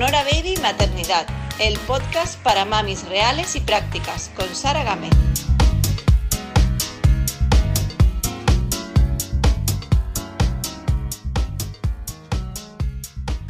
Sonora Baby Maternidad, el podcast para mamis reales y prácticas, con Sara Gámez.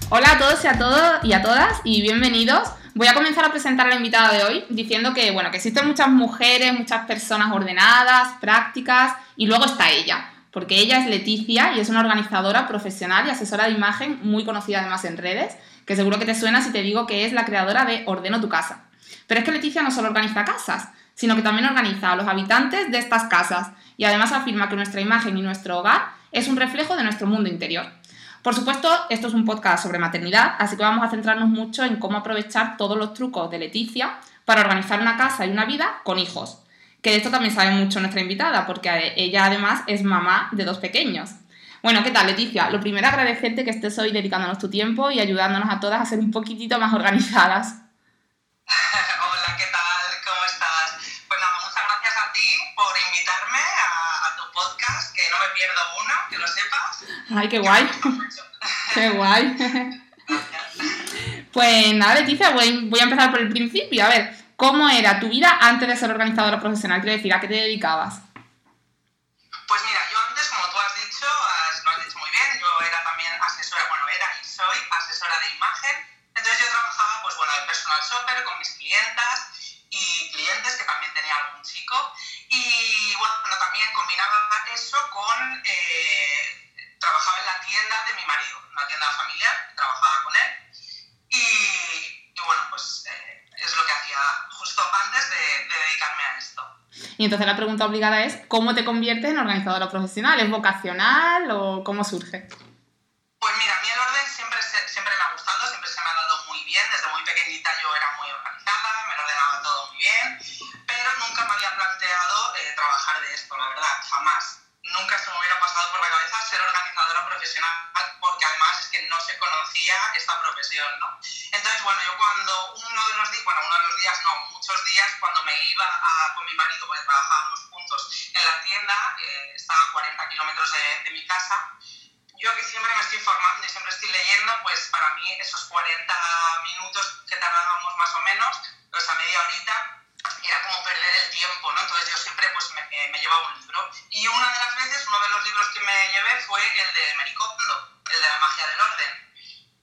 Hola a todos y a todos y a todas y bienvenidos. Voy a comenzar a presentar a la invitada de hoy diciendo que, bueno, que existen muchas mujeres, muchas personas ordenadas, prácticas y luego está ella, porque ella es Leticia y es una organizadora profesional y asesora de imagen muy conocida además en redes, que seguro que te suena si te digo que es la creadora de Ordeno tu casa. Pero es que Leticia no solo organiza casas, sino que también organiza a los habitantes de estas casas y además afirma que nuestra imagen y nuestro hogar es un reflejo de nuestro mundo interior. Por supuesto, esto es un podcast sobre maternidad, así que vamos a centrarnos mucho en cómo aprovechar todos los trucos de Leticia para organizar una casa y una vida con hijos. Que de esto también sabe mucho nuestra invitada, porque ella además es mamá de dos pequeños. Bueno, ¿qué tal, Leticia? Lo primero, agradecerte que estés hoy dedicándonos tu tiempo y ayudándonos a todas a ser un poquitito más organizadas. Hola, ¿qué tal? ¿Cómo estás? Pues nada, muchas gracias a ti por invitarme a, tu podcast, que no me pierdo uno, que lo sepas. Ay, qué guay. qué guay. pues nada, Leticia, voy, voy a empezar por el principio. A ver, ¿cómo era tu vida antes de ser organizadora profesional? Quiero decir, ¿a qué te dedicabas? Y bueno, también combinaba eso con... Eh, trabajaba en la tienda de mi marido, una tienda familiar, trabajaba con él. Y, bueno, pues eh, es lo que hacía justo antes de, dedicarme a esto. Y entonces la pregunta obligada es, ¿cómo te conviertes en organizadora profesional? ¿Es vocacional o cómo surge? Pues mira, nunca se me hubiera pasado por la cabeza ser organizadora profesional, porque además es que no se conocía esta profesión, ¿no? Entonces, bueno, yo cuando uno de los días, bueno, uno de los días, no, muchos días, cuando me iba a, con mi marido, porque trabajábamos juntos en la tienda, eh, estaba a 40 kilómetros de, de mi casa, yo que siempre me estoy informando y siempre estoy leyendo, pues para mí esos 40 minutos que tardábamos más o menos, pues a media horita, era como perder el tiempo, ¿no? Entonces yo siempre pues me, eh, me, llevaba un libro. Y una de las veces, uno de los libros que me llevé fue el de Mericondo, el de la magia del orden.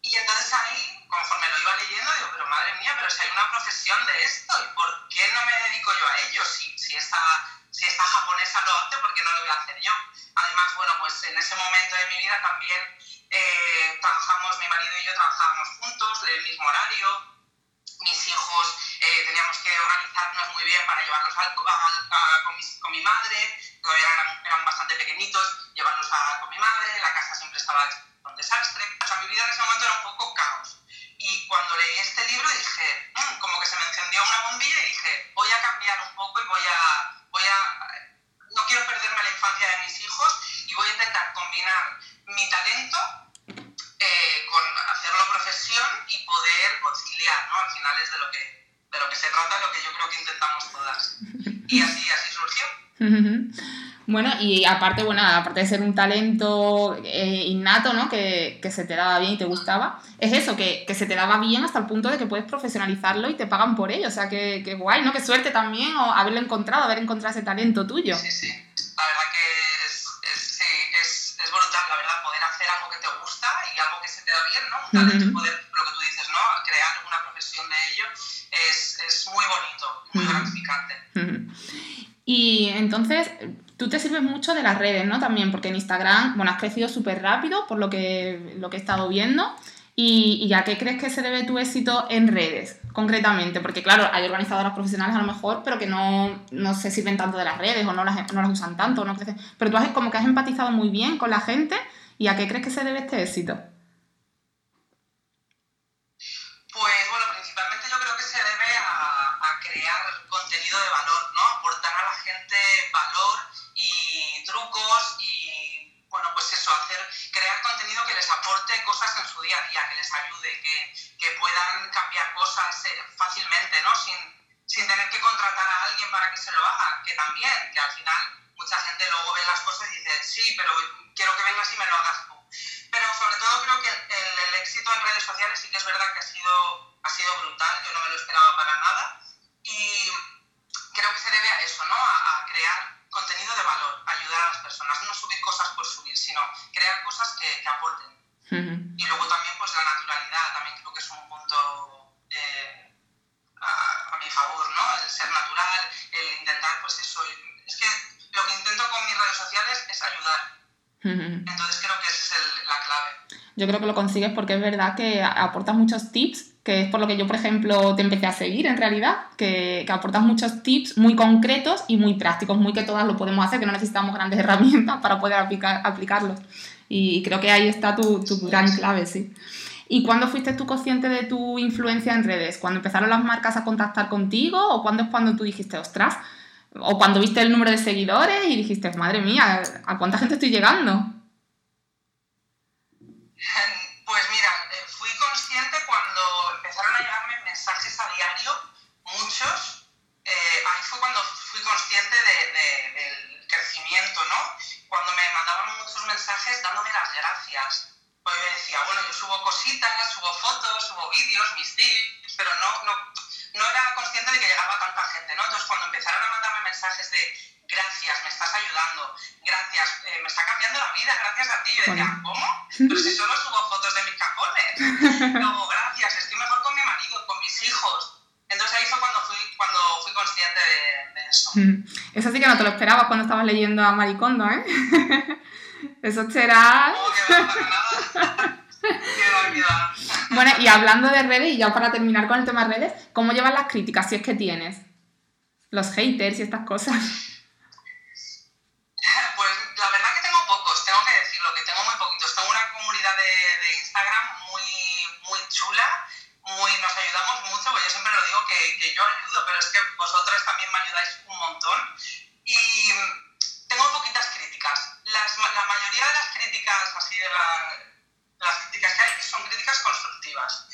Y entonces ahí, conforme lo iba leyendo, digo, pero madre mía, pero si hay una profesión de esto, ¿y por qué no me dedico yo a ello? Si, si, esta, si esta japonesa lo hace, ¿por qué no lo voy a hacer yo? Además, bueno, pues en ese momento de mi vida también eh, trabajamos, mi marido y yo trabajábamos juntos, del mismo horario, mis hijos eh, teníamos que organizarnos muy bien para llevarlos a, con, mi madre, todavía eran, bastante pequeñitos, llevarlos a, con mi madre, la casa siempre estaba un desastre. O sea, mi vida en ese momento era un poco caos. Y cuando leí este libro dije, mm, como que se me encendió una bombilla y dije, voy a cambiar un poco y voy a, voy a, no quiero perderme la infancia de mis hijos y voy a intentar combinar mi talento eh, con profesión y poder conciliar, ¿no? Al final es de lo que, de lo que se trata, lo que yo creo que intentamos todas. Y así, así surgió. Bueno, y aparte, bueno, aparte de ser un talento eh, innato, ¿no? Que, que, se te daba bien y te gustaba, es eso, que, que, se te daba bien hasta el punto de que puedes profesionalizarlo y te pagan por ello. O sea, que, que guay, ¿no? Qué suerte también o haberlo encontrado, haber encontrado ese talento tuyo. Sí, sí. La verdad que es, es, es, es brutal, la verdad, poder hacer algo que te gusta y algo que se te da bien, ¿no? Un talento, poder, lo que tú dices, ¿no? Crear una profesión de ello es, es muy bonito, muy gratificante. Y entonces, tú te sirves mucho de las redes, ¿no? También, porque en Instagram, bueno, has crecido súper rápido, por lo que, lo que he estado viendo. Y, y, a qué crees que se debe tu éxito en redes, concretamente? Porque, claro, hay organizadoras profesionales a lo mejor, pero que no, no se sirven tanto de las redes o no las, no las usan tanto. No crecen. Pero tú has, como que has empatizado muy bien con la gente. ¿Y a qué crees que se debe este éxito? Pues bueno, principalmente yo creo que se debe a, a crear contenido de valor, ¿no? Aportar a la gente valor y trucos y, bueno, pues eso, hacer, crear contenido que les aporte cosas en su día a día, que les ayude, que, que puedan cambiar cosas eh, fácilmente, ¿no? Sin, sin tener que contratar a alguien para que se lo haga, que también, que al final mucha gente luego ve las cosas y dice, sí, pero quiero que vengas y me lo hagas tú. Pero sobre todo creo que el, el, éxito en redes sociales sí que es verdad que ha sido, ha sido brutal, yo no me lo esperaba para nada. Y creo que se debe a eso, ¿no? A, crear contenido de valor, ayudar a las personas, no subir cosas por subir, sino crear cosas que, que aporten. Y luego también pues la naturalidad, también creo que es un punto eh, a, a, mi favor, ¿no? El ser natural, intento con mis redes sociales es ayudar. Entonces creo que esa es la clave. Yo creo que lo consigues porque es verdad que aportas muchos tips que es por lo que yo, por ejemplo, te empecé a seguir en realidad, que, que, aportas muchos tips muy concretos y muy prácticos, muy que todas lo podemos hacer, que no necesitamos grandes herramientas para poder aplicar, aplicarlos. Y creo que ahí está tu, tu gran clave, sí. ¿Y cuándo fuiste tú consciente de tu influencia en redes? ¿Cuándo empezaron las marcas a contactar contigo? ¿O cuándo es cuando tú dijiste, ostras? ¿O cuando viste el número de seguidores y dijiste, madre mía, ¿a cuánta gente estoy llegando? Pues mira, a diario, muchos, eh, ahí fue cuando fui consciente del crecimiento, ¿no? Cuando me mandaban muchos mensajes dándome las gracias. Pues yo decía, bueno, yo subo cositas, subo fotos, subo vídeos, mis tips, pero no, no, no era consciente de que llegaba tanta gente, ¿no? Entonces cuando empezaron a mandarme mensajes de gracias, me estás ayudando, gracias, eh, me está cambiando la vida, gracias a ti. Yo decía, ¿cómo? Pero si solo subo fotos de mis cajones. No, gracias, estoy mejor con mi marido, con mis hijos. Entonces ahí fue cuando fui, cuando fui consciente de, eso. Mm. Eso sí que no te lo esperabas cuando estabas leyendo a Maricondo, ¿eh? eso será... Bueno, y hablando de redes, y ya para terminar con el tema de redes, ¿cómo llevas las críticas si es que tienes? Los haters y estas cosas. Pues la verdad que tengo pocos, tengo que decirlo, que tengo muy poquitos. Tengo una comunidad de, de Instagram muy, muy chula, muy, nos ayudamos mucho, pues yo siempre lo digo que, que yo ayudo, pero es que vosotros también me ayudáis un montón. Y tengo poquitas críticas. Las, la mayoría de las críticas así de la, las críticas que hay son críticas constructivas.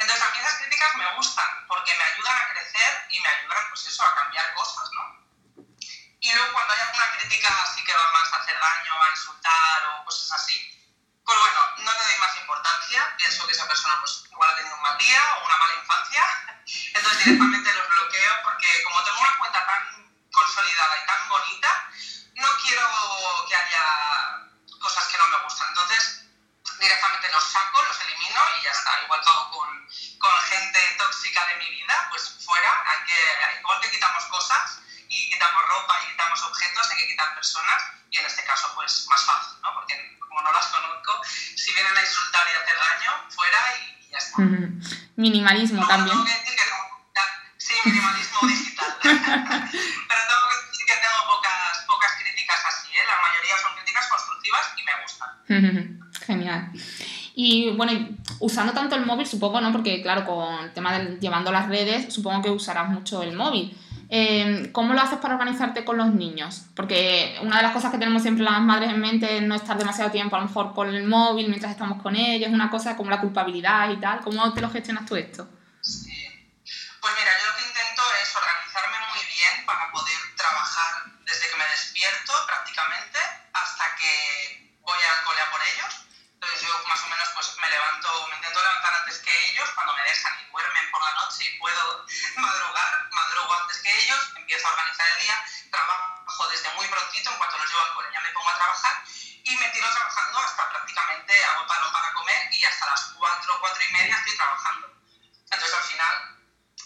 Entonces a mí esas críticas me gustan porque me ayudan a crecer y me ayudan pues eso, a cambiar cosas, ¿no? Y luego cuando hay alguna crítica así que va más a hacer daño, a insultar o cosas así, pues bueno, no le doy más importancia, pienso que esa persona pues igual ha tenido un mal día o una mala infancia, entonces directamente los bloqueo porque como tengo una cuenta tan consolidada y tan bonita, no quiero que haya cosas que no me gustan. Entonces, directamente los saco, los elimino y ya está. Igual que hago con, tóxica de mi vida, pues fuera, hay que, igual que quitamos cosas, y quitamos ropa y quitamos objetos, hay que quitar personas y en este caso pues más fácil, ¿no? Porque como no las conozco, si vienen a insultar y a hacer daño, fuera y, ya está. Minimalismo también. Tengo que decir que sí, minimalismo digital. Pero tengo que decir que tengo pocas, pocas críticas así, ¿eh? La mayoría son críticas constructivas y me gustan. Genial. Y bueno, usando tanto el móvil, supongo, ¿no? Porque claro, con el tema de llevando las redes, supongo que usarás mucho el móvil. Em, ¿Cómo lo haces para organizarte con los niños? Porque una de las cosas que tenemos siempre las madres en mente es no estar demasiado tiempo a lo mejor con el móvil mientras estamos con ellos, una cosa como la culpabilidad y tal. ¿Cómo te lo gestionas tú esto? Pues mira, yo lo que intento es organizarme muy bien para poder trabajar desde que me despierto prácticamente hasta que voy al cole por ellos. Yo más o menos pues me levanto, me intento levantar antes que ellos cuando me dejan y duermen por la noche y puedo madrugar, madrugo antes que ellos, empiezo a organizar el día, trabajo desde muy prontito, en cuanto los llevo al cole ya me pongo a trabajar y me tiro trabajando hasta prácticamente hago paro para comer y hasta las 4, 4 y media estoy trabajando. Entonces al final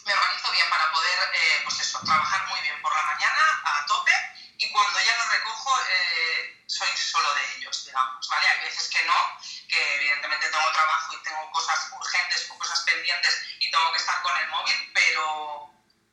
me organizo bien para poder, eh, pues eso, trabajar muy bien por la mañana a tope y cuando ya los recojo eh, soy solo de ellos, digamos, ¿vale? Hay veces que no, que evidentemente tengo trabajo y tengo cosas urgentes o cosas pendientes y tengo que estar con el móvil, pero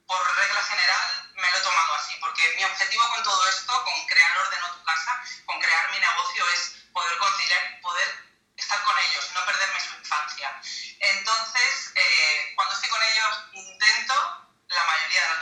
por regla general me lo he tomado así, porque mi objetivo con todo esto, con crear Orden o tu casa, con crear mi negocio es poder conciliar, poder estar con ellos, no perderme su infancia. Entonces, eh, cuando estoy con ellos, intento la mayoría de las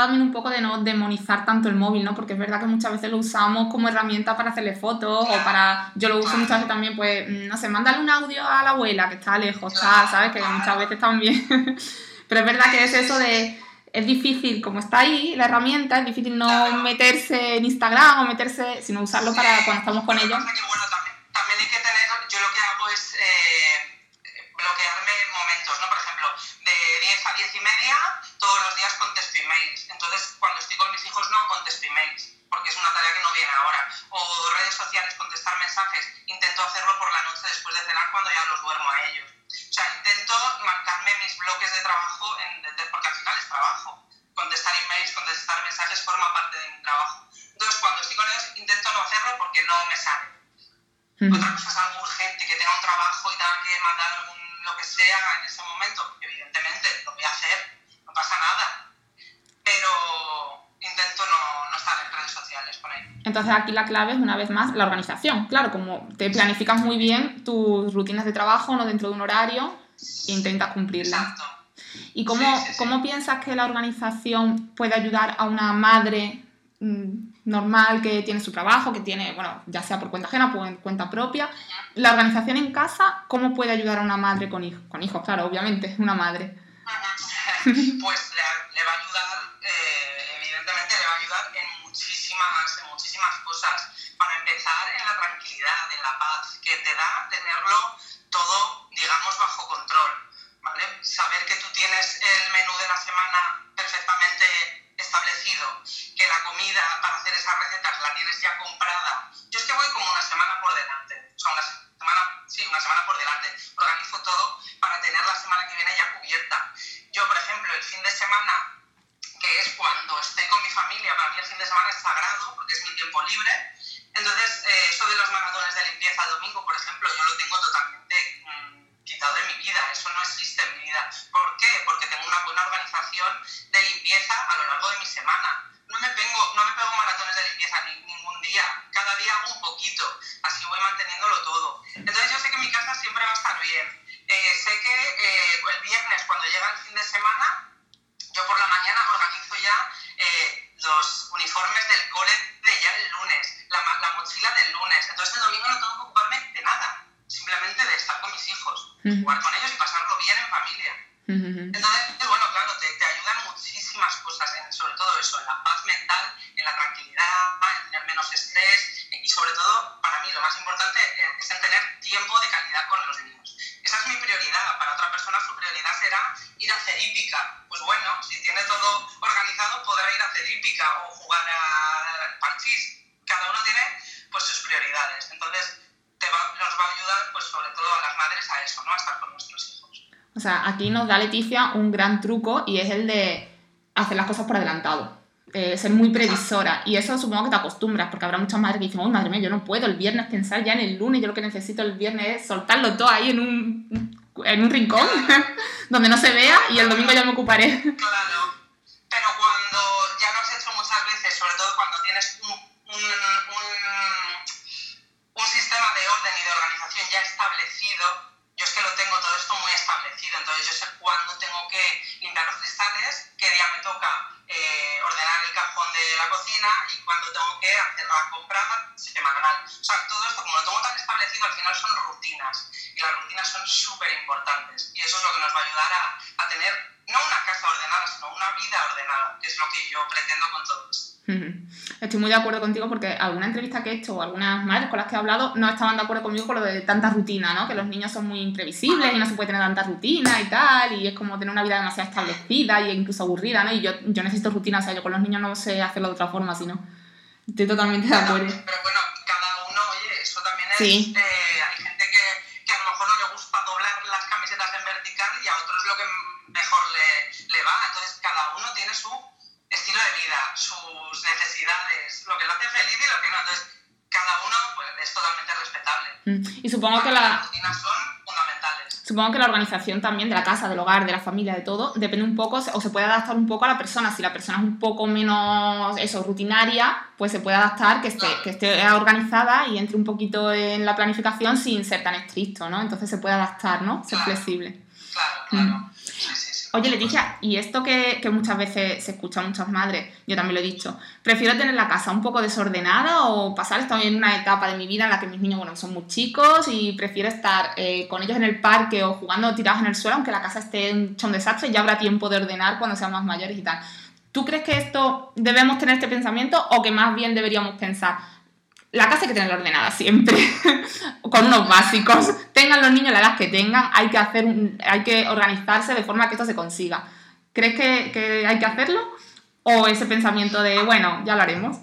se trata también un poco de no demonizar tanto el móvil, ¿no? Porque es verdad que muchas veces lo usamos como herramienta para hacerle fotos o para... Yo lo uso muchas veces también, pues, mm, no sé, mándale un audio a la abuela que está lejos, ¿sabes? Que muchas veces también... Pero es verdad que es eso de... Es difícil, como está ahí la herramienta, es difícil no meterse en Instagram o meterse, sino usarlo para cuando estamos con ellos. también, hay que tener, yo lo que hago es eh, bloquearme momentos, ¿no? Por ejemplo, de 10 a 10 y media todos los días contesto emails. Entonces, cuando estoy con mis hijos no contesto emails, porque es una tarea que no viene ahora. O redes sociales, contestar mensajes, intento hacerlo por la noche después de cenar cuando ya los duermo a ellos. O sea, intento marcarme mis bloques de trabajo, en, porque al final es trabajo. Contestar emails, contestar mensajes forma parte de mi trabajo. Entonces, cuando estoy con ellos, intento no hacerlo porque no me sale. Otra cosa es algo urgente, que tenga un trabajo y tenga que mandar lo que sea en ese momento. Evidentemente, lo voy a hacer, no pasa nada. Pero intento no, estar en redes sociales por ahí. Entonces aquí la clave es una vez más la organización. Claro, como te planificas muy bien tus rutinas de trabajo, no dentro de un horario, e intentas cumplirlas. Exacto. ¿Y cómo, cómo piensas que la organización puede ayudar a una madre mm, normal que tiene su trabajo, que tiene, bueno, ya sea por cuenta ajena o por cuenta propia? La organización en casa, ¿cómo puede ayudar a una madre con hijos? Con hijos, claro, obviamente, una madre. pues le, va a ayudar, que te da tenerlo todo, digamos, bajo control. ¿vale? Saber que tú tienes el menú de la semana perfectamente establecido, que la comida para hacer esas recetas la tienes ya comprada. Yo es que voy como una semana por delante. O sea, una semana, sí, una semana por delante. Organizo todo para tener la semana que viene ya cubierta. ¿No? A estar con nuestros hijos. O sea, aquí nos da Leticia un gran truco y es el de hacer las cosas por adelantado. Eh, ser muy previsora. Y eso supongo que te acostumbras, porque habrá muchas madres que dicen, uy, madre mía, yo no puedo el viernes pensar ya en el lunes, yo lo que necesito el viernes es soltarlo todo ahí en un, en un rincón, donde no se vea, y el domingo ya me ocuparé. Claro, pero cuando ya lo has hecho muchas veces, sobre todo cuando tienes un, un, un sistema de orden y de organización ya establecido, yo es que lo tengo todo esto muy establecido, entonces yo sé cuándo tengo que limpiar los cristales, qué día me toca eh, ordenar el cajón de la cocina y cuando tengo que hacer la compra semanal. O sea, todo esto, como lo tengo tan establecido, al final son rutinas. Y las rutinas son súper importantes. Y eso es lo que nos va a ayudar a, a, tener, no una casa ordenada, sino una vida ordenada, que es lo que yo pretendo con todo esto. Estoy muy de acuerdo contigo porque alguna entrevista que he hecho o algunas madres con las que he hablado no estaban de acuerdo conmigo con lo de tanta rutina, ¿no? Que los niños son muy imprevisibles y no se puede tener tanta rutina y tal, y es como tener una vida demasiado establecida e incluso aburrida, ¿no? Y yo, yo necesito rutina, o sea, yo con los niños no sé hacerlo de otra forma, sino estoy totalmente de acuerdo. Pero bueno, cada uno, oye, eso también es... Sí. Eh, supongo que la... Las rutinas son fundamentales. Supongo que la organización también de la casa, del hogar, de la familia, de todo, depende un poco, o se puede adaptar un poco a la persona. Si la persona es un poco menos, eso, rutinaria, pues se puede adaptar, que esté, que esté organizada y entre un poquito en la planificación sin ser tan estricto, ¿no? Entonces se puede adaptar, ¿no? Ser flexible. Claro, claro. Mm. Oye, Leticia, y esto que, que, muchas veces se escucha a muchas madres, yo también lo he dicho, prefiero tener la casa un poco desordenada o pasar, estoy en una etapa de mi vida en la que mis niños, bueno, son muy chicos y prefiero estar eh, con ellos en el parque o jugando tirados en el suelo, aunque la casa esté hecha un desastre, y ya habrá tiempo de ordenar cuando sean más mayores y tal. ¿Tú crees que esto debemos tener este pensamiento o que más bien deberíamos pensar? La casa hay que tenerla ordenada siempre, con unos básicos. Tengan los niños la edad que tengan, hay que, hacer hay que organizarse de forma que esto se consiga. ¿Crees que, que hay que hacerlo? ¿O ese pensamiento de, bueno, ya lo haremos?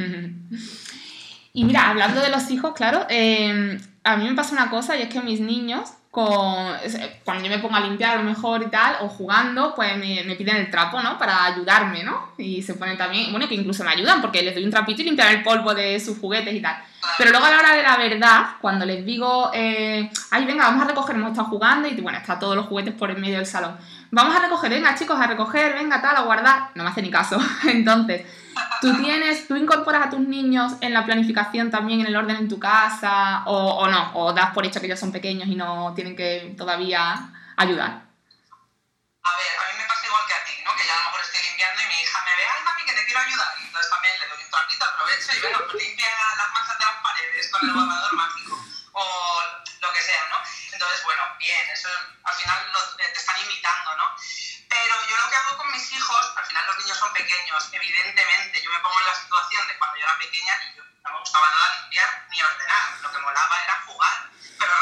y mira, hablando de los hijos, claro, eh, a mí me pasa una cosa y es que mis niños con, cuando yo me pongo a limpiar a lo mejor y tal, o jugando, pues me, piden el trapo, ¿no? Para ayudarme, ¿no? Y se ponen también, bueno, que incluso me ayudan porque les doy un trapito y limpiar el polvo de sus juguetes y tal. Pero luego a la hora de la verdad, cuando les digo, eh, ay, venga, vamos a recoger, hemos estado jugando y bueno, está todos los juguetes por en medio del salón. Vamos a recoger, venga chicos, a recoger, venga tal, a guardar. No me hace ni caso. Entonces, ¿tú tienes, tú incorporas a tus niños en la planificación también, en el orden en tu casa, o, no? ¿O das por hecho que ellos son pequeños y no tienen que todavía ayudar? A ver, a mí me pasa igual que a ti, ¿no? Que ya a lo mejor estoy limpiando y mi hija me ve, ay mami, que te quiero ayudar. Y entonces también le doy un trapito, aprovecho y venga, pues limpia las manchas de las paredes con el borrador mágico. O lo que sea, ¿no? Entonces, bueno, bien, eso al final lo, te están imitando, ¿no? Pero yo lo que hago con mis hijos, al final los niños son pequeños, evidentemente, yo me pongo en la situación de cuando yo era pequeña y yo no me gustaba nada limpiar ni ordenar, lo que molaba era jugar, pero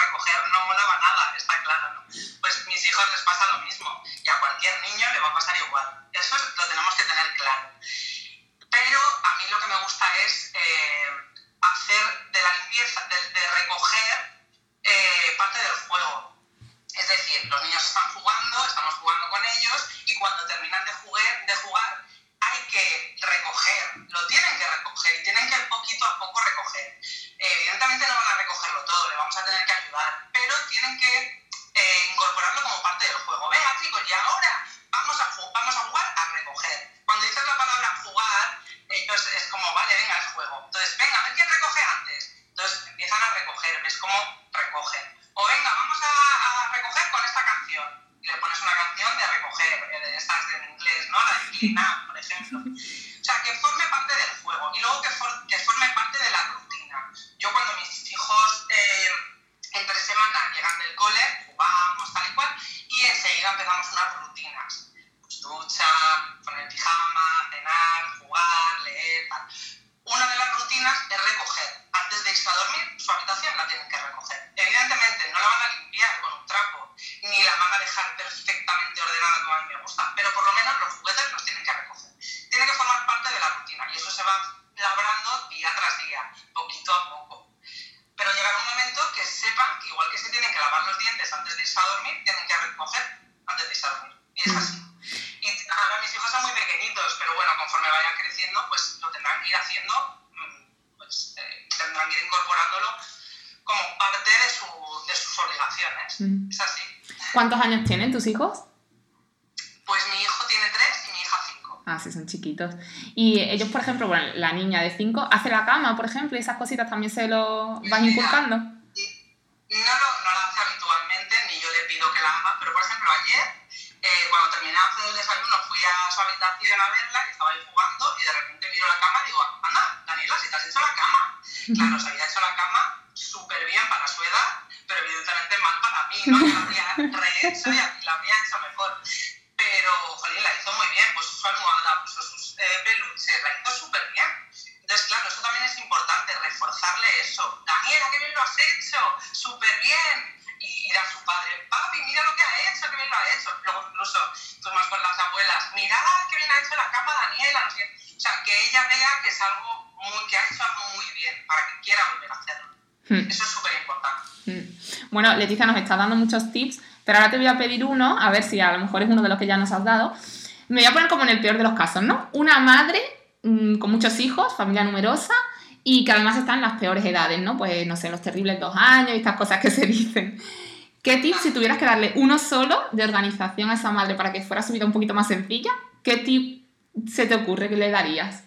Antes de irse a dormir, su habitación la tienen que recoger. Evidentemente, no la van a limpiar ¿Cuántos años tienen tus hijos? Pues mi hijo tiene tres y mi hija cinco. Ah, sí, son chiquitos. Y ellos, por ejemplo, bueno, la niña de cinco hace la cama, por ejemplo, y esas cositas también se lo van inculcando. No, no, no la pedido que la haga, pero por ejemplo ayer, eh, cuando terminé de hacer el desayuno, fui a su habitación a verla, que estaba ahí jugando, y de repente miro la cama y digo, anda, Daniela, si te has hecho la cama. Claro, había Bueno, Leticia nos está dando muchos tips, pero ahora te voy a pedir uno, a ver si a lo mejor es uno de los que ya nos has dado. Me voy a poner como en el peor de los casos, ¿no? Una madre mm, con muchos hijos, familia numerosa, y que además está en las peores edades, ¿no? Pues no sé, los terribles dos años y estas cosas que se dicen. ¿Qué tips, si tuvieras que darle uno solo de organización a esa madre para que fuera su vida un poquito más sencilla, qué tip se te ocurre que le darías?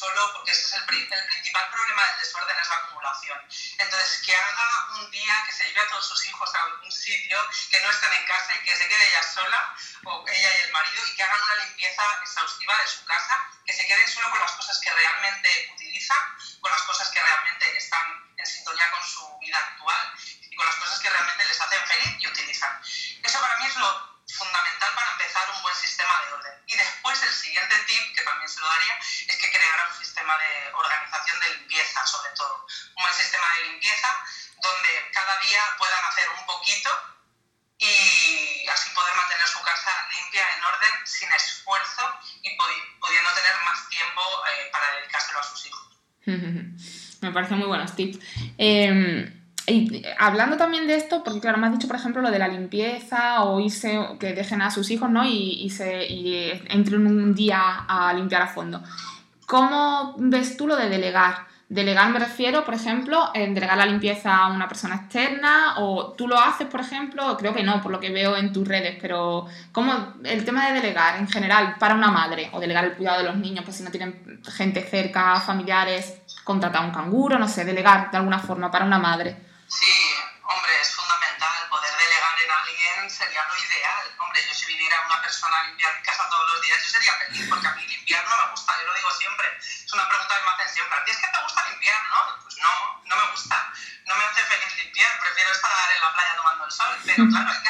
Solo, porque ese es el, el, principal problema del desorden, es la acumulación. Entonces, que haga un día, que se lleve a todos sus hijos a algún sitio, que no estén en casa y que se quede ella sola, o ella y el marido, y que hagan una limpieza exhaustiva de su casa, que se queden solo con las cosas que realmente utilizan, con las cosas que realmente están en sintonía con su Me parecen muy buenos tips. Y hablando también de esto, porque claro, me has dicho, por ejemplo, lo de la limpieza o que dejen a sus hijos, ¿no? Y, entren un día a limpiar a fondo. ¿Cómo ves tú lo de delegar? Delegar me refiero, por ejemplo, en delegar la limpieza a una persona externa o tú lo haces, por ejemplo, creo que no, por lo que veo en tus redes, pero ¿cómo el tema de delegar en general para una madre o delegar el cuidado de los niños, pues si no tienen gente cerca, familiares, contratar un canguro, no sé, delegar de alguna forma para una madre? Sí, hombre, es fundamental. Poder delegar en alguien sería lo ideal. Hombre, yo si viniera una persona a limpiar mi casa todos los días, yo sería feliz, porque a mí limpiar no me gusta. Yo lo digo siempre. Es una pregunta que me hacen siempre. ¿A ti es que te gusta limpiar, no? Pues no, no me gusta. No me hace feliz limpiar. Prefiero estar en la playa tomando el sol. Pero claro, hay que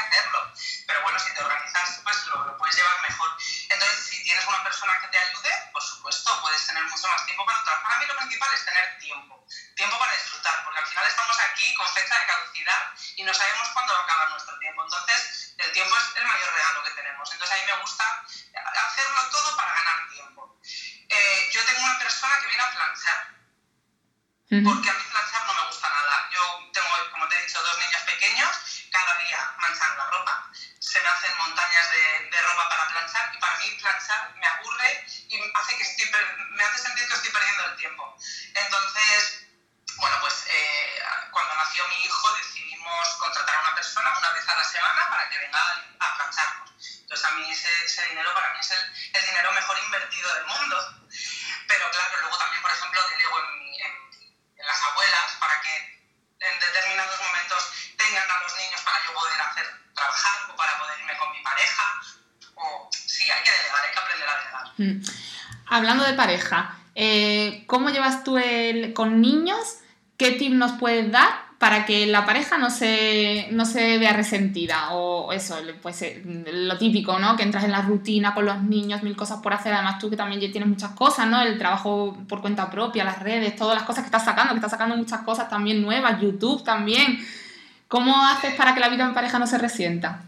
Hablando de pareja, eh, ¿cómo llevas tú el, con niños? ¿qué tip nos puedes dar para que la pareja no se, no se vea resentida? O eso, pues eh, lo típico, ¿no? Que entras en la rutina con los niños, mil cosas por hacer. Además, tú que también tienes muchas cosas, ¿no? El trabajo por cuenta propia, las redes, todas las cosas que estás sacando, que estás sacando muchas cosas también nuevas, YouTube también. ¿Cómo haces para que la vida en pareja no se resienta?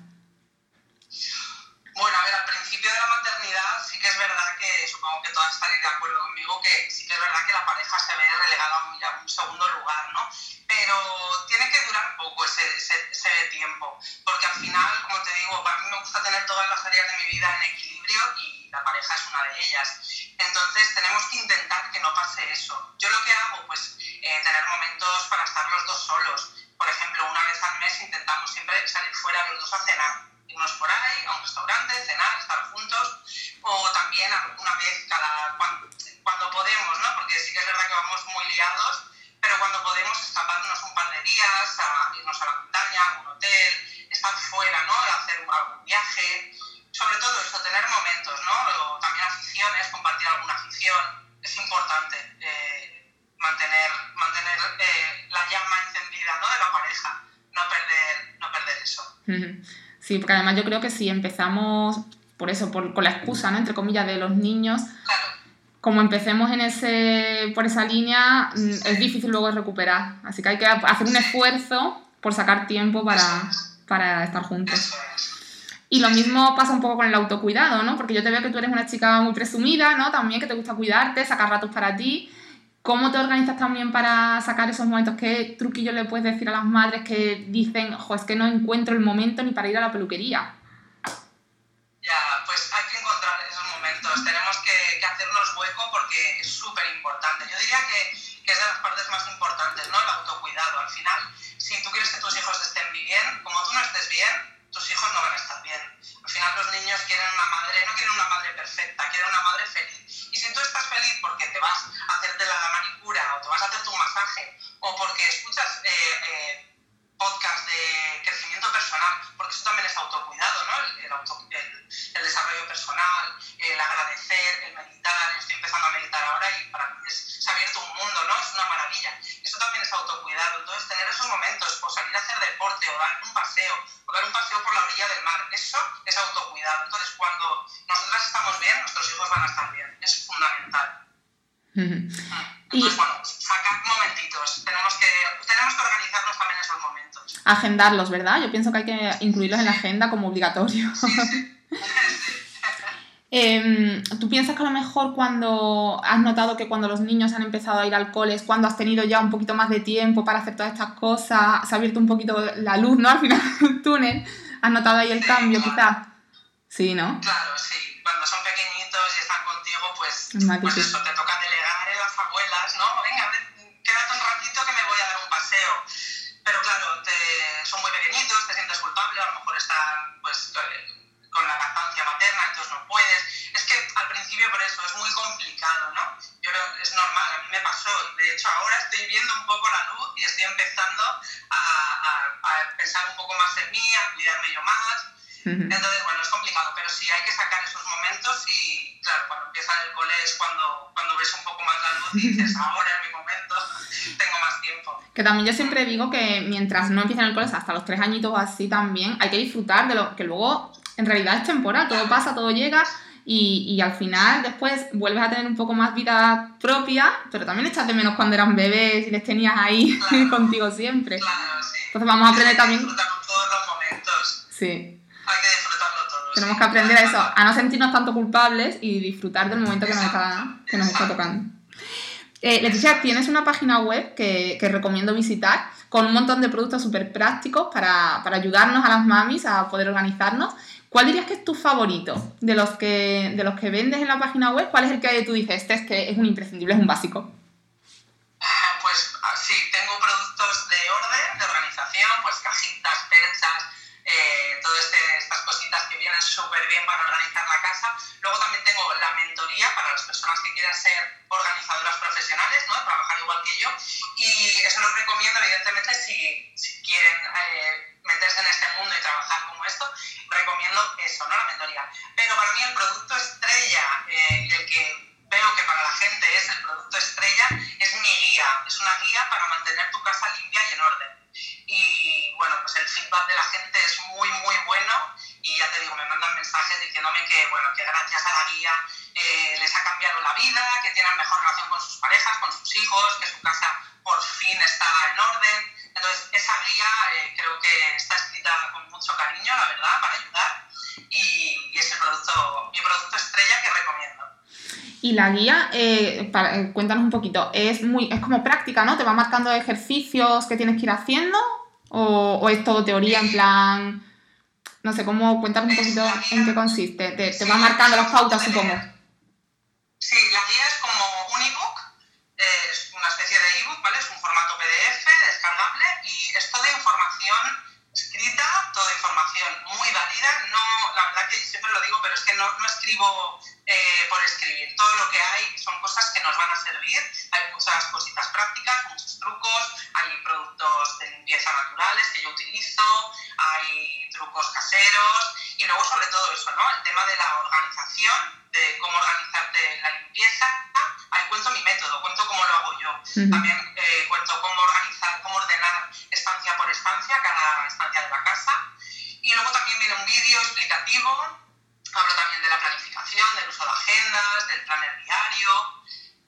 Acuerdo conmigo que sí que es verdad que la pareja se ve relegada a un, a un segundo lugar, ¿no? Pero tiene que durar poco ese, ese, tiempo, porque al final, como te digo, para mí me gusta tener todas las áreas de mi vida en equilibrio y la pareja es una de ellas. Entonces tenemos que intentar que no pase eso. Yo lo que hago, pues, eh, tener momentos para estar los dos solos. Por ejemplo, una vez al mes intentamos siempre salir fuera los dos a cenar irnos por ahí a un restaurante, cenar, estar juntos, o también una vez cada cuando, podemos, ¿no? Porque sí verdad que vamos muy liados, pero cuando podemos escaparnos un par de días, a irnos a la montaña, a un hotel, estar fuera, ¿no? Hacer algún viaje, Sí, porque además yo creo que si empezamos por eso, por, con la excusa, ¿no? Entre comillas, de los niños, como empecemos en ese, por esa línea, mm, es difícil luego recuperar. Así que hay que hacer un esfuerzo por sacar tiempo para, para estar juntos. Y lo mismo pasa un poco con el autocuidado, ¿no? Porque yo te veo que tú eres una chica muy presumida, ¿no? También que te gusta cuidarte, sacar ratos para ti. ¿Cómo te organizas también para sacar esos momentos? ¿Qué truquillo le puedes decir a las madres que dicen, jo, es que no encuentro el momento ni para ir a la peluquería? Ya, pues hay que encontrar esos momentos. Tenemos que, que hacernos hueco porque es súper importante. Yo diría que, que, es de las partes más importantes, ¿no? El autocuidado. Al final, si tú quieres que tus hijos estén bien, como tú no estés bien, tus hijos no van a estar bien. Al final los niños quieren una madre, no quieren una madre perfecta, quieren una madre feliz. Y si tú estás feliz porque te vas a hacerte la manicura o te vas a hacer tu masaje o porque escuchas eh, eh, podcast de crecimiento personal, porque eso también es autocuidado, ¿no? El, el, auto, el, el, desarrollo personal, el agradecer, el meditar. Yo estoy empezando a meditar ahora y para mí es, se ha abierto un mundo, ¿no? Es una maravilla. Eso también es autocuidado. Entonces, tener esos momentos, o salir a hacer deporte, o dar un paseo, o dar un paseo por la orilla del mar, eso es autocuidado. Entonces, cuando nosotras estamos bien, nuestros hijos van a estar bien. Es fundamental. Entonces, bueno, sacar momentitos. Tenemos que, tenemos que organizarnos también esos momentos. Agendarlos, ¿verdad? Yo pienso que hay que incluirlos en la agenda como obligatorio. Sí, sí. eh, ¿Tú piensas que a lo mejor cuando has notado que cuando los niños han empezado a ir al cole es cuando has tenido ya un poquito más de tiempo para hacer todas estas cosas? Se ha abierto un poquito la luz, ¿no? Al final del túnel. ¿Has notado ahí el Sí, cambio, claro. quizás? Sí, ¿no? Claro, sí. Cuando son pequeñitos y están contigo, pues, pues eso, te toca delegar en las abuelas, ¿no? Venga, ven, quédate un ratito que me voy a dar un paseo. Pero claro, te- son muy pequeñitos, te sientes culpable, a lo mejor están pues con la lactancia materna, entonces no puedes. Es que al principio por eso es muy complicado, ¿no? Yo creo que es normal, a mí me pasó. De hecho, ahora estoy viendo un poco la luz y estoy empezando a, a- a pensar un poco más en mí, a cuidarme yo más. Ujú. Entonces, bueno, es complicado, pero sí hay que sacar esos momentos y, claro, cuando empieza el cole es cuando, cuando ves un poco más la luz y dices, ahora es mi momento, tengo más tiempo. Que también yo siempre digo que mientras no empiecen el cole, hasta los tres añitos o así también, hay que disfrutar de lo que luego en realidad es temporal, todo pasa, todo llega y, y al final después vuelves a tener un poco más vida propia, pero también echas de menos cuando eran bebés y les tenías ahí Claro. contigo siempre. Claro, sí. Entonces vamos a aprender Hay que también, disfrutar todos los momentos, sí, hay que disfrutarlo todo. tenemos sí. que aprender a eso, a no sentirnos tanto culpables y disfrutar del momento que nos está, que nos está tocando. Eh, Leticia, tienes una página web que, que recomiendo visitar con un montón de productos súper prácticos para, para ayudarnos a las mamis a poder organizarnos. ¿Cuál dirías que es tu favorito de los que, de los que vendes en la página web? ¿Cuál es el que tú dices, este es que es un imprescindible, es un básico? Ah, Pues ah, sí, tengo productos de orden, de organización, pues cajitas, perchas, eh, todas este, estas cositas que vienen súper bien para organizar la casa. Luego también tengo la mentoría para las personas que quieren ser organizadoras profesionales, ¿no? trabajar igual que yo. Y eso lo recomiendo, evidentemente, si, si quieren eh, meterse en este mundo y trabajar como esto, recomiendo eso, ¿no? la mentoría. Pero para mí el producto estrella eh, el que veo que para la gente es el producto estrella, es mi guía. Es una guía para mantener tu casa limpia y en orden. Y bueno, pues el feedback de la gente es muy, muy bueno. Y ya te digo, me mandan mensajes diciéndome que, bueno, que gracias a la guía eh, les ha cambiado la vida, que tienen la guía, eh, eh, cuéntanos un poquito, es muy es como práctica, ¿no? ¿Te va marcando ejercicios que tienes que ir haciendo? ¿O, o es todo teoría en plan...? No sé, ¿cómo? Cuéntanos un poquito en qué consiste. Te, te va marcando las pautas, supongo. Sí, la guía es como un ebook, eh, es una especie de ebook, ¿vale? Es un formato PDF descargable y es toda información escrita, toda información muy válida. No, la verdad que siempre lo digo, pero es que no, no escribo eh, por escribir. Todo lo que hay son cosas que nos van a servir. Hay mucha prácticas, muchos trucos, hay productos de limpieza naturales que yo utilizo, hay trucos caseros y luego sobre todo eso, ¿no? El tema de la organización, de cómo organizarte la limpieza. Ahí cuento mi método, cuento cómo lo hago yo. También eh, cuento del planner diario.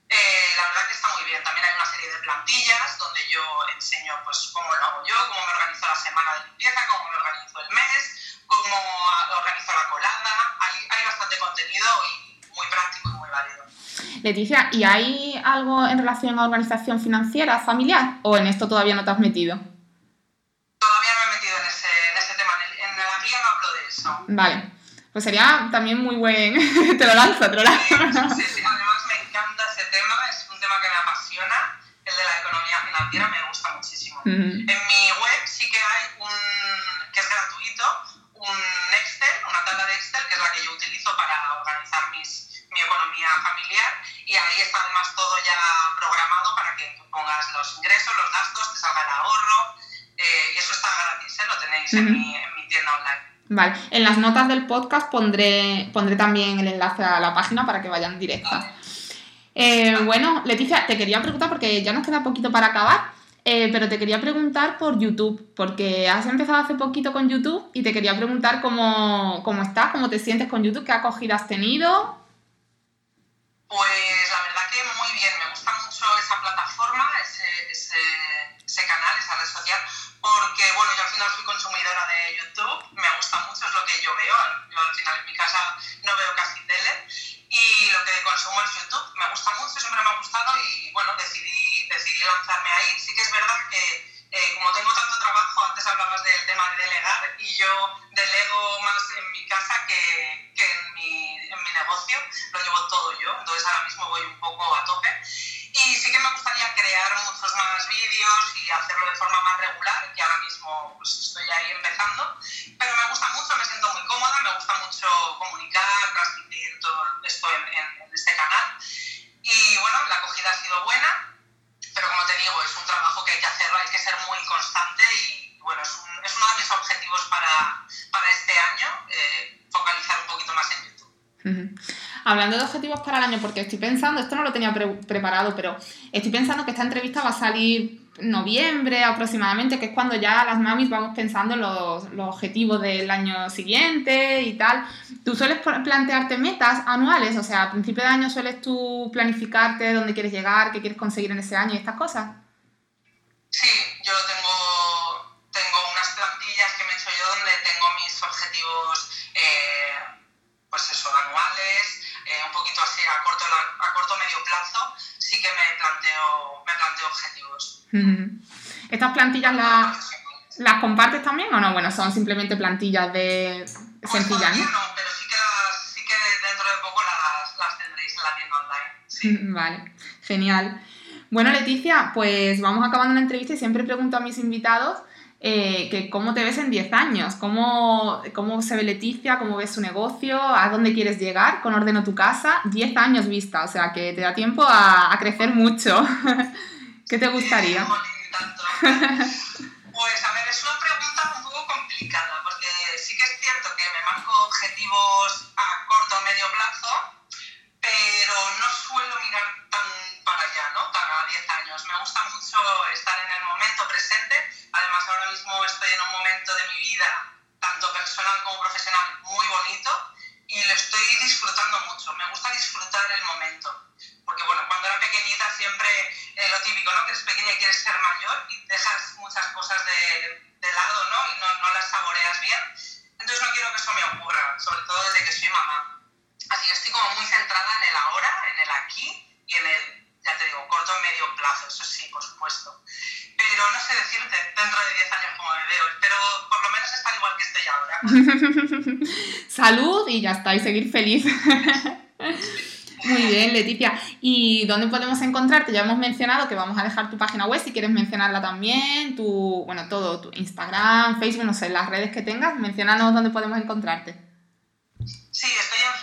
Eh, la verdad que está muy bien. También hay una serie de plantillas donde yo enseño pues, cómo lo hago yo, cómo me organizo la semana de limpieza, cómo me organizo el mes, cómo organizo la colada. Hay, hay bastante contenido y muy práctico y muy válido. Leticia, ¿y hay algo en relación a organización financiera familiar o en esto todavía no te has metido? Todavía no me he metido en ese, en ese tema. En, en la guía no hablo de eso. Vale. Pues sería también muy buen. te lo lanzo, te lo lanzo. Sí, sí, además me encanta ese tema, es un tema que me apasiona. El de la economía financiera me gusta muchísimo. En mi web sí que hay un, que es gratuito, un Excel, una tabla de Excel, que es la que yo utilizo para organizar mis, mi economía familiar. Y ahí está además todo ya programado para que tú pongas los ingresos, los gastos, te salga el ahorro. Eh, y eso está gratis, ¿eh? lo tenéis en, mi, en mi tienda online. Vale, en las notas del podcast pondré, pondré también el enlace a la página para que vayan directa. Eh, bueno, Leticia, te quería preguntar, porque ya nos queda poquito para acabar, eh, pero te quería preguntar por YouTube, porque has empezado hace poquito con YouTube y te quería preguntar cómo, cómo estás, cómo te sientes con YouTube, qué acogida has tenido. Pues la verdad que muy bien, me gusta mucho esa plataforma, ese, ese, ese canal, esa red social porque bueno, yo al final soy consumidora de YouTube, me gusta mucho, es lo que yo veo, yo al final en mi casa no veo casi tele y lo que consumo es YouTube, me gusta mucho, siempre me ha gustado y bueno, decidí, decidí lanzarme ahí. Sí que es verdad que eh, como tengo tanto trabajo, antes hablabas del tema de delegar y yo delego más en mi casa que, que en, mi, en mi negocio, lo llevo todo yo, entonces ahora mismo voy un poco a tope. Y sí que me gustaría crear muchos más vídeos y hacerlo de forma más regular, que ahora mismo pues, estoy ahí empezando. Pero me gusta mucho, me siento muy cómoda, me gusta mucho comunicar, transmitir todo esto en, en, este canal. Y bueno, la acogida ha sido buena, pero como te digo, es un trabajo que hay que hacerlo, hay que ser muy constante y bueno, es, un, es uno de mis objetivos para, para este año, eh, focalizar un poquito más en YouTube. Uh -huh. Hablando de para el año, porque estoy pensando, esto no lo tenía pre preparado, pero estoy pensando que esta entrevista va a salir noviembre aproximadamente, que es cuando ya las mamis vamos pensando en los, los objetivos del año siguiente y tal. ¿Tú sueles plantearte metas anuales? O sea, a principio de año sueles tú planificarte dónde quieres llegar, qué quieres conseguir en ese año y estas cosas. Sí, yo tengo, plazo, sí que me planteo, me planteo objetivos. ¿Estas plantillas las, las compartes también o no? Bueno, son simplemente plantillas de pues sencillas, ¿no? no, pero sí que, las, sí que dentro de poco las, las tendréis en la tienda online. Sí. Vale, genial. Bueno, Leticia, pues vamos acabando la entrevista y siempre pregunto a mis invitados eh, que cómo te ves en 10 años, ¿Cómo, cómo se ve Leticia, cómo ves su negocio, a dónde quieres llegar con Ordeno tu casa, 10 años vista, o sea que te da tiempo a, a crecer mucho. ¿Qué te gustaría? Pues a ver, es una pregunta un poco complicada, porque sí que es cierto que me marco objetivos a corto o medio plazo, pero no suelo mirar gusta mucho estar en el momento presente. Además, ahora mismo estoy en un momento de mi vida, tanto personal como profesional, muy bonito y lo estoy disfrutando mucho. Me gusta disfrutar el momento. Porque, bueno, cuando era pequeñita siempre eh, lo típico, ¿no? Que eres pequeña y quieres ser mayor y dejas muchas cosas de, de lado, ¿no? Y no, no las saboreas bien. Entonces no quiero que eso me ocurra, sobre todo desde que soy mamá. Así que estoy como muy centrada en el ahora, en el aquí y en el, ya te digo, corto medio plazo, eso sí, por supuesto. Pero no sé decirte dentro de 10 años cómo me veo, pero por lo menos estar igual que estoy ahora. Salud y ya está, y seguir feliz. Muy bien, Leticia. ¿Y dónde podemos encontrarte? Ya hemos mencionado que vamos a dejar tu página web, si quieres mencionarla también, tu, bueno, todo, tu Instagram, Facebook, no sé, las redes que tengas, mencionanos dónde podemos encontrarte. Sí, estoy en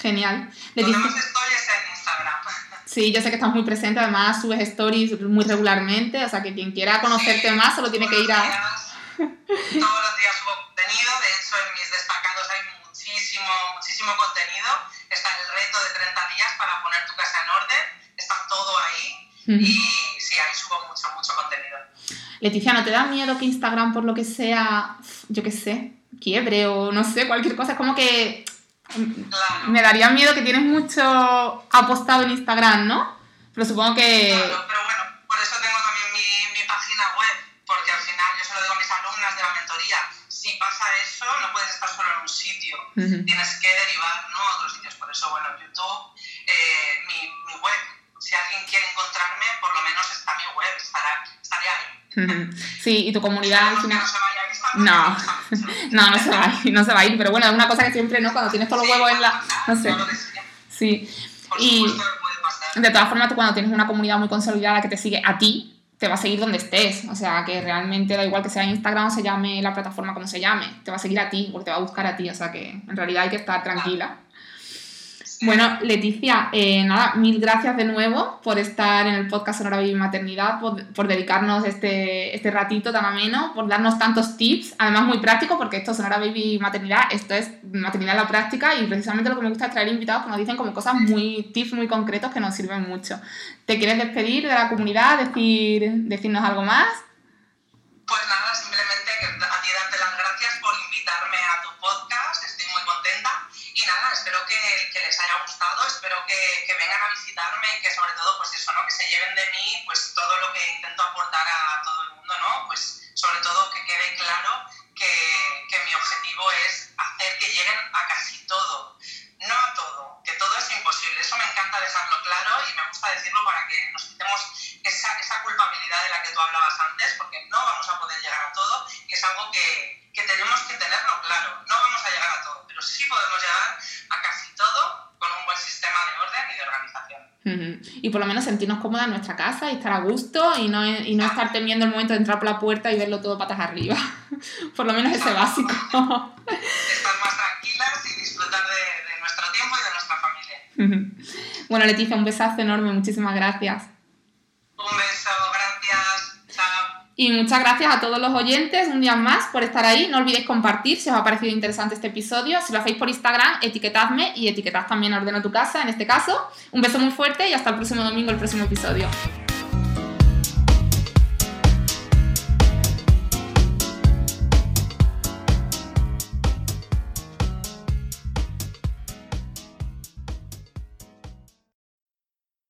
Genial. Donde más estoy es en Instagram. Sí, yo sé que estás muy presente, además subes stories muy regularmente, o sea que quien quiera conocerte Sí, más solo tiene que ir a... días- todos los días subo contenido, de hecho en mis destacados hay muchísimo, muchísimo contenido. Está el reto de 30 días para poner tu casa en orden, está todo ahí y sí, ahí subo mucho, mucho contenido. Leticia, ¿no te da miedo que Instagram, por lo que sea, yo qué sé, quiebre o no sé, cualquier cosa? Es como que Claro. me daría miedo que tienes mucho apostado en Instagram, ¿no? Pero supongo que... Claro, pero bueno, por eso tengo también mi, mi página web, porque al final yo se lo digo a mis alumnas de la mentoría, si pasa eso, no puedes estar solo en un sitio, Ujú. tienes que derivar ¿no? a otros sitios. Por eso, bueno, YouTube, eh, mi, mi web, si alguien quiere encontrarme, por lo menos está mi web, estará, estaré ahí. Ujú. Sí, y tu comunidad al final... no No. No, no se va a ir, no se va a ir, pero bueno, es una cosa que siempre, ¿no? Cuando tienes todos los huevos en la... No sé, sí. Y de todas formas, tú cuando tienes una comunidad muy consolidada que te sigue a ti, te va a seguir donde estés. O sea, que realmente da igual que sea Instagram o se llame la plataforma como se llame, te va a seguir a ti, porque te va a buscar a ti. O sea, que en realidad hay que estar tranquila. Bueno, Leticia, eh, nada, mil gracias de nuevo por estar en el podcast Sonora Baby Maternidad, por, dedicarnos este, este ratito tan ameno, por darnos tantos tips, además muy práctico, porque esto Sonora Baby Maternidad, esto es maternidad en la práctica y precisamente lo que me gusta es traer invitados que nos dicen como cosas muy, tips muy concretos que nos sirven mucho. ¿Te quieres despedir de la comunidad, decir, decirnos algo más? Pues nada, que les haya gustado, espero que, que vengan a visitarme y que sobre todo pues eso, ¿no? que se lleven de mí pues todo lo que intento aportar a por lo menos sentirnos cómodas en nuestra casa y estar a gusto y no, y no estar temiendo el momento de entrar por la puerta y verlo todo patas arriba. por lo menos ese básico. Estar más tranquilas y disfrutar de, de nuestro tiempo y de nuestra familia. bueno, Leticia, un besazo enorme, muchísimas gracias. Y muchas gracias a todos los oyentes un día más por estar ahí. No olvidéis compartir si os ha parecido interesante este episodio. Si lo hacéis por Instagram, etiquetadme y etiquetad también a Ordeno tu Casa en este caso. Un beso muy fuerte y hasta el próximo domingo, el próximo episodio.